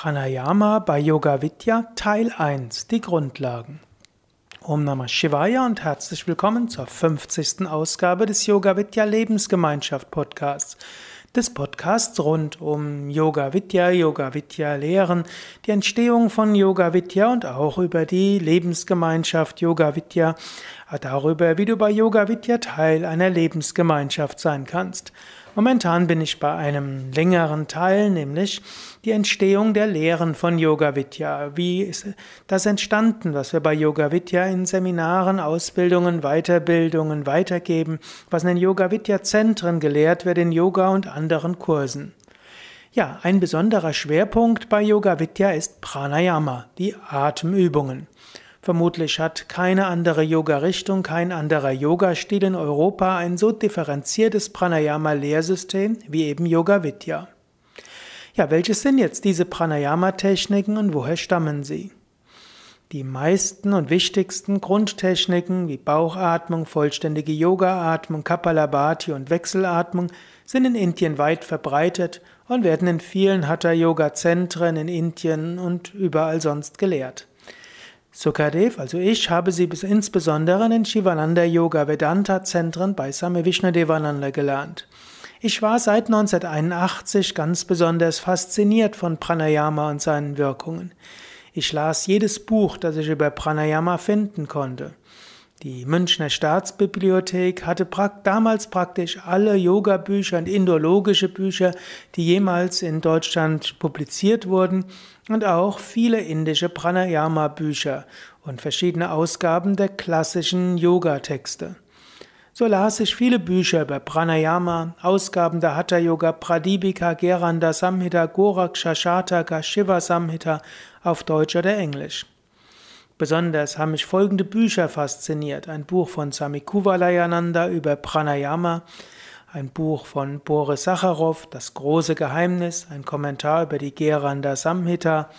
Pranayama bei Yoga Vidya Teil 1 Die Grundlagen. Om Namah Shivaya und herzlich willkommen zur 50. Ausgabe des Yoga Vidya Lebensgemeinschaft Podcasts. Des Podcasts rund um Yoga Vidya, Yoga Vidya Lehren, die Entstehung von Yoga Vidya und auch über die Lebensgemeinschaft Yoga Vidya, darüber, wie du bei Yoga Vidya Teil einer Lebensgemeinschaft sein kannst. Momentan bin ich bei einem längeren Teil, nämlich die Entstehung der Lehren von Yoga Vidya. Wie ist das entstanden, was wir bei Yoga Vidya in Seminaren, Ausbildungen, Weiterbildungen weitergeben, was in den Yoga Vidya Zentren gelehrt wird, in Yoga und anderen Kursen. Ja, ein besonderer Schwerpunkt bei Yoga Vidya ist Pranayama, die Atemübungen. Vermutlich hat keine andere Yoga-Richtung, kein anderer Yoga-Stil in Europa ein so differenziertes Pranayama-Lehrsystem wie eben Yoga Vidya. Ja, welches sind jetzt diese Pranayama-Techniken und woher stammen sie? Die meisten und wichtigsten Grundtechniken wie Bauchatmung, vollständige Yoga-Atmung, Kapalabhati und Wechselatmung sind in Indien weit verbreitet und werden in vielen Hatha-Yoga-Zentren in Indien und überall sonst gelehrt. Sukadev, also ich, habe sie bis insbesondere in den Shivananda Yoga Vedanta Zentren bei Same Vishnadevananda gelernt. Ich war seit 1981 ganz besonders fasziniert von Pranayama und seinen Wirkungen. Ich las jedes Buch, das ich über Pranayama finden konnte. Die Münchner Staatsbibliothek hatte damals praktisch alle Yoga-Bücher und indologische Bücher, die jemals in Deutschland publiziert wurden, und auch viele indische Pranayama-Bücher und verschiedene Ausgaben der klassischen Yoga-Texte. So las ich viele Bücher über Pranayama, Ausgaben der Hatha Yoga Pradipika, Geranda Samhita, Goraksha Shataka, Shiva Samhita auf Deutsch oder Englisch. Besonders haben mich folgende Bücher fasziniert. Ein Buch von Sami Kuvalayananda über Pranayama, ein Buch von Boris Sacharow, Das große Geheimnis, ein Kommentar über die Geranda Samhita,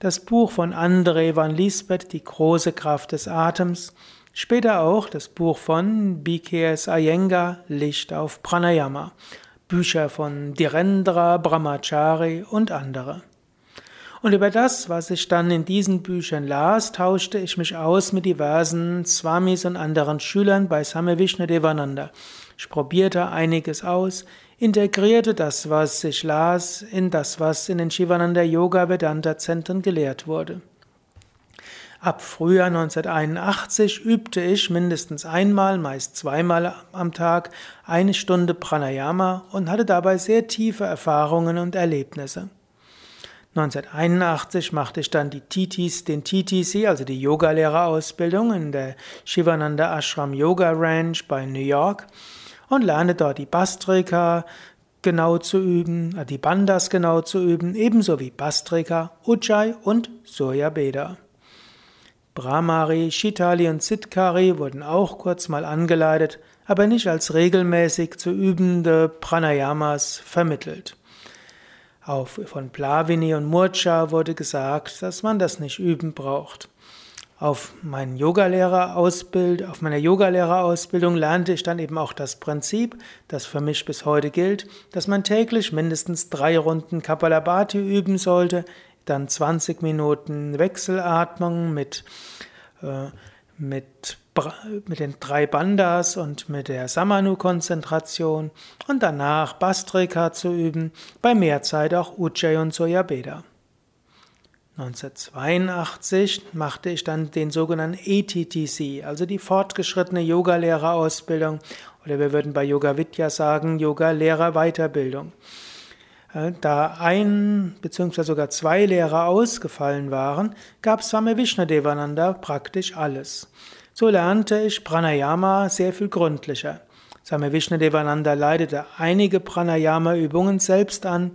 das Buch von André van Lisbeth, Die große Kraft des Atems, später auch das Buch von BKS Iyengar, Licht auf Pranayama, Bücher von Dhirendra Brahmachari und andere. Und über das, was ich dann in diesen Büchern las, tauschte ich mich aus mit diversen Swamis und anderen Schülern bei Same Vishnadevananda. Ich probierte einiges aus, integrierte das, was ich las, in das, was in den Shivananda Yoga Vedanta Zentren gelehrt wurde. Ab Frühjahr 1981 übte ich mindestens einmal, meist zweimal am Tag eine Stunde Pranayama und hatte dabei sehr tiefe Erfahrungen und Erlebnisse. 1981 machte ich dann die TTs, den TTC, also die Yogalehrerausbildung in der Shivananda Ashram Yoga Ranch bei New York und lernte dort die Bastrika genau zu üben, äh, die Bandas genau zu üben, ebenso wie Bastrika, Ujjayi und Surya Beda. Brahmari, Shitali und Siddhkari wurden auch kurz mal angeleitet, aber nicht als regelmäßig zu übende Pranayamas vermittelt. Auf, von Plavini und Murcha wurde gesagt, dass man das nicht üben braucht. Auf, meinen Yogalehrerausbild, auf meiner Yogalehrerausbildung lernte ich dann eben auch das Prinzip, das für mich bis heute gilt, dass man täglich mindestens drei Runden Kapalabhati üben sollte, dann 20 Minuten Wechselatmung mit, äh, mit mit den drei Bandas und mit der Samanu-Konzentration und danach Bastrika zu üben, bei Mehrzeit auch Ujjayi und Soyabeda. 1982 machte ich dann den sogenannten ETTC, also die fortgeschrittene Yogalehrerausbildung oder wir würden bei Yoga Vidya sagen Yoga-Lehrer-Weiterbildung. Äh, da ein bzw. sogar zwei Lehrer ausgefallen waren, gab Swami Vishnadevananda praktisch alles. So lernte ich Pranayama sehr viel gründlicher. Swami Vishnadevananda leitete einige Pranayama-Übungen selbst an,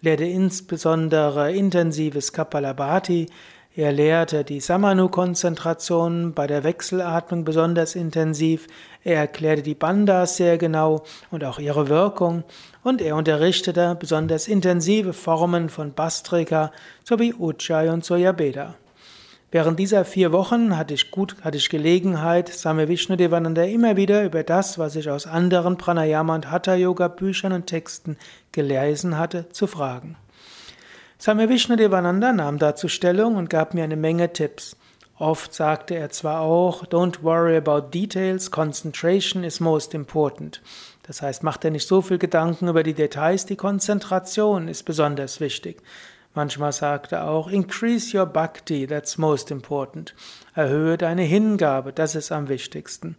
lehrte insbesondere intensives Kapalabhati, er lehrte die Samanu-Konzentration bei der Wechselatmung besonders intensiv, er erklärte die Bandas sehr genau und auch ihre Wirkung und er unterrichtete besonders intensive Formen von Bastrika sowie Ujjayi und Soyabeda. Während dieser vier Wochen hatte ich gut, hatte ich Gelegenheit, Same Vishnudevananda immer wieder über das, was ich aus anderen Pranayama und Hatha Yoga Büchern und Texten gelesen hatte, zu fragen. Swami Vishnudevananda nahm dazu Stellung und gab mir eine Menge Tipps. Oft sagte er zwar auch, don't worry about details, concentration is most important. Das heißt, mach dir nicht so viel Gedanken über die Details, die Konzentration ist besonders wichtig. Manchmal sagte er auch, increase your bhakti, that's most important. Erhöhe deine Hingabe, das ist am wichtigsten.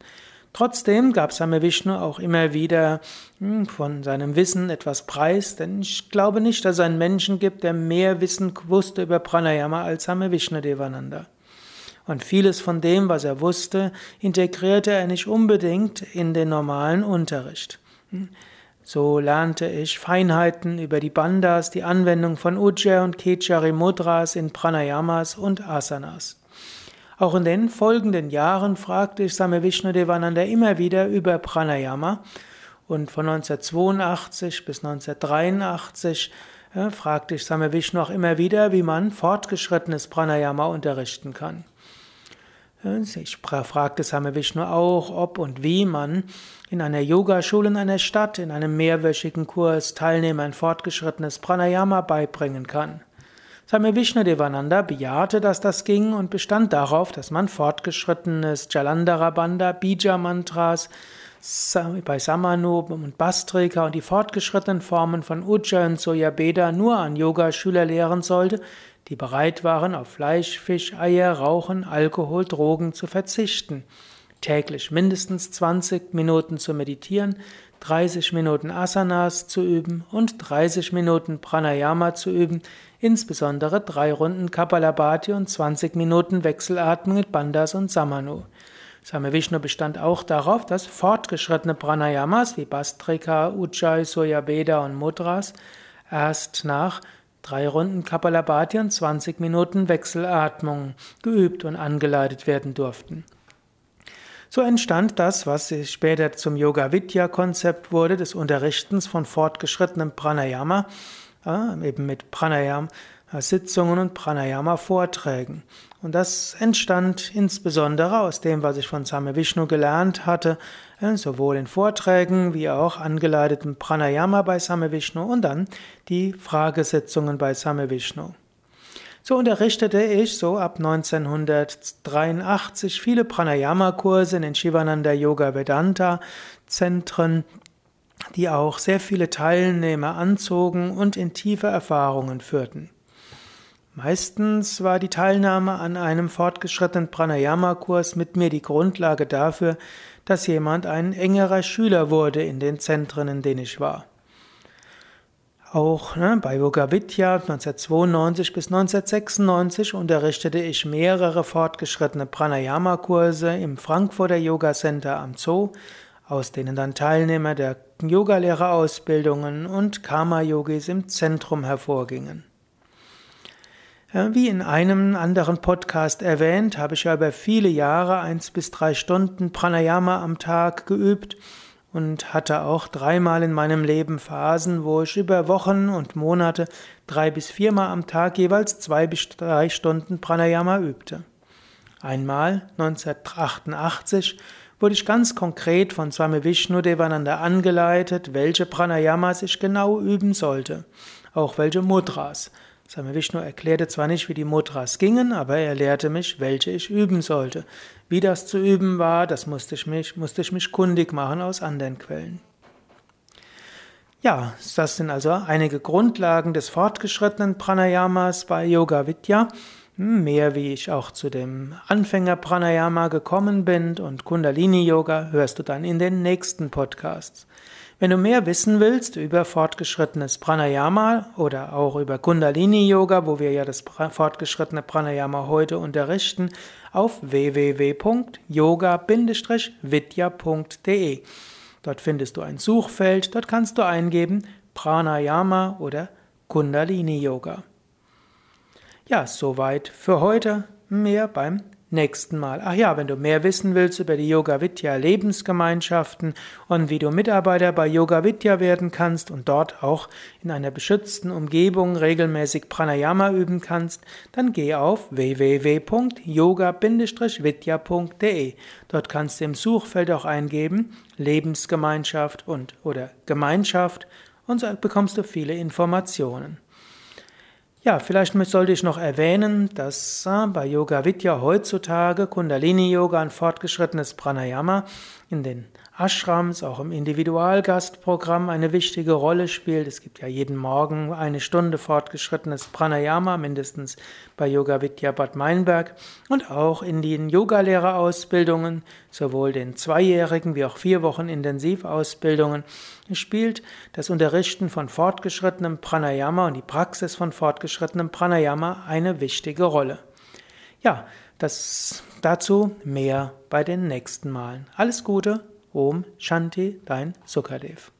Trotzdem gab Same Vishnu auch immer wieder hm, von seinem Wissen etwas preis, denn ich glaube nicht, dass es einen Menschen gibt, der mehr Wissen wusste über Pranayama als Same Vishnu Devananda. Und vieles von dem, was er wusste, integrierte er nicht unbedingt in den normalen Unterricht. So lernte ich Feinheiten über die Bandas, die Anwendung von Ujjayi und Kechari Mudras in Pranayamas und Asanas. Auch in den folgenden Jahren fragte ich Same Vishnu Devananda immer wieder über Pranayama und von 1982 bis 1983 äh, fragte ich Same Vishnu auch immer wieder, wie man fortgeschrittenes Pranayama unterrichten kann. Ich fragte Same Vishnu auch, ob und wie man in einer Yogaschule in einer Stadt in einem mehrwöchigen Kurs Teilnehmern fortgeschrittenes Pranayama beibringen kann. Same Vishnu Devananda bejahte, dass das ging und bestand darauf, dass man fortgeschrittenes Jalandhara Bandha, Bija Mantras bei Samanu und Bastrika und die fortgeschrittenen Formen von Ujjayi und Soyabeda nur an Yogaschüler lehren sollte, die bereit waren, auf Fleisch, Fisch, Eier, Rauchen, Alkohol, Drogen zu verzichten. Täglich mindestens 20 Minuten zu meditieren, 30 Minuten Asanas zu üben und 30 Minuten Pranayama zu üben, insbesondere drei Runden Kapalabhati und 20 Minuten Wechselatmung mit Bandhas und Samanu. Same Vishnu bestand auch darauf, dass fortgeschrittene Pranayamas wie Bastrika, Ujjayi, Soyabeda und Mudras erst nach drei Runden Kapalabhati und 20 Minuten Wechselatmung geübt und angeleitet werden durften. So entstand das, was später zum Yoga Vidya Konzept wurde, des Unterrichtens von fortgeschrittenem Pranayama, eben mit Pranayama Sitzungen und Pranayama Vorträgen. Und das entstand insbesondere aus dem, was ich von Same Vishnu gelernt hatte, äh, sowohl in Vorträgen wie auch angeleiteten Pranayama bei Same Vishnu und dann die Fragesitzungen bei Same Vishnu. So unterrichtete ich so ab 1983 viele Pranayama-Kurse in den Shivananda Yoga Vedanta Zentren, die auch sehr viele Teilnehmer anzogen und in tiefe Erfahrungen führten. Meistens war die Teilnahme an einem fortgeschrittenen Pranayama-Kurs mit mir die Grundlage dafür, dass jemand ein engerer Schüler wurde in den Zentren, in denen ich war. Auch ne, bei Yoga Vidya 1992 bis 1996 unterrichtete ich mehrere fortgeschrittene Pranayama-Kurse im Frankfurter Yoga Center am Zoo, aus denen dann Teilnehmer der Yogalehrerausbildungen und Karma-Yogis im Zentrum hervorgingen. Wie in einem anderen Podcast erwähnt, habe ich ja über viele Jahre eins bis drei Stunden Pranayama am Tag geübt und hatte auch dreimal in meinem Leben Phasen, wo ich über Wochen und Monate drei bis viermal am Tag jeweils zwei bis drei Stunden Pranayama übte. Einmal 1988 wurde ich ganz konkret von Swami Vishnu Devananda angeleitet, welche Pranayamas ich genau üben sollte, auch welche Mudras. Swami Vishnu erklärte zwar nicht, wie die Mudras gingen, aber er lehrte mich, welche ich üben sollte. Wie das zu üben war, das musste ich mich, musste ich mich kundig machen aus anderen Quellen. Ja, das sind also einige Grundlagen des fortgeschrittenen Pranayamas bei Yoga Vidya. Hm, mehr wie ich auch zu dem Anfänger Pranayama gekommen bin und Kundalini Yoga hörst du dann in den nächsten Podcasts. Wenn du mehr wissen willst über fortgeschrittenes Pranayama oder auch über Kundalini Yoga, wo wir ja das fortgeschrittene Pranayama heute unterrichten, auf www.yoga-vidya.de. Dort findest du ein Suchfeld, dort kannst du eingeben Pranayama oder Kundalini Yoga. Ja, soweit für heute. Mehr beim nächsten Mal. Ach ja, wenn du mehr wissen willst über die Yoga Vidya Lebensgemeinschaften und wie du Mitarbeiter bei Yoga Vidya werden kannst und dort auch in einer beschützten Umgebung regelmäßig Pranayama üben kannst, dann geh auf www.yoga-vidya.de. Dort kannst du im Suchfeld auch eingeben Lebensgemeinschaft und oder Gemeinschaft und so bekommst du viele Informationen. Ja, vielleicht sollte ich noch erwähnen, dass bei Yoga Vidya heutzutage Kundalini Yoga ein fortgeschrittenes Pranayama in den Ashrams, auch im Individualgastprogramm eine wichtige Rolle spielt. Es gibt ja jeden Morgen eine Stunde fortgeschrittenes Pranayama, mindestens bei Yoga Vidya Bad Meinberg und auch in den Yogalehrerausbildungen, sowohl den zweijährigen wie auch vier Wochen Intensivausbildungen, spielt das Unterrichten von fortgeschrittenem Pranayama und die Praxis von fortgeschrittenem Pranayama eine wichtige Rolle. Ja, das dazu mehr bei den nächsten Malen. Alles Gute Om Shanti, dein Sukadev.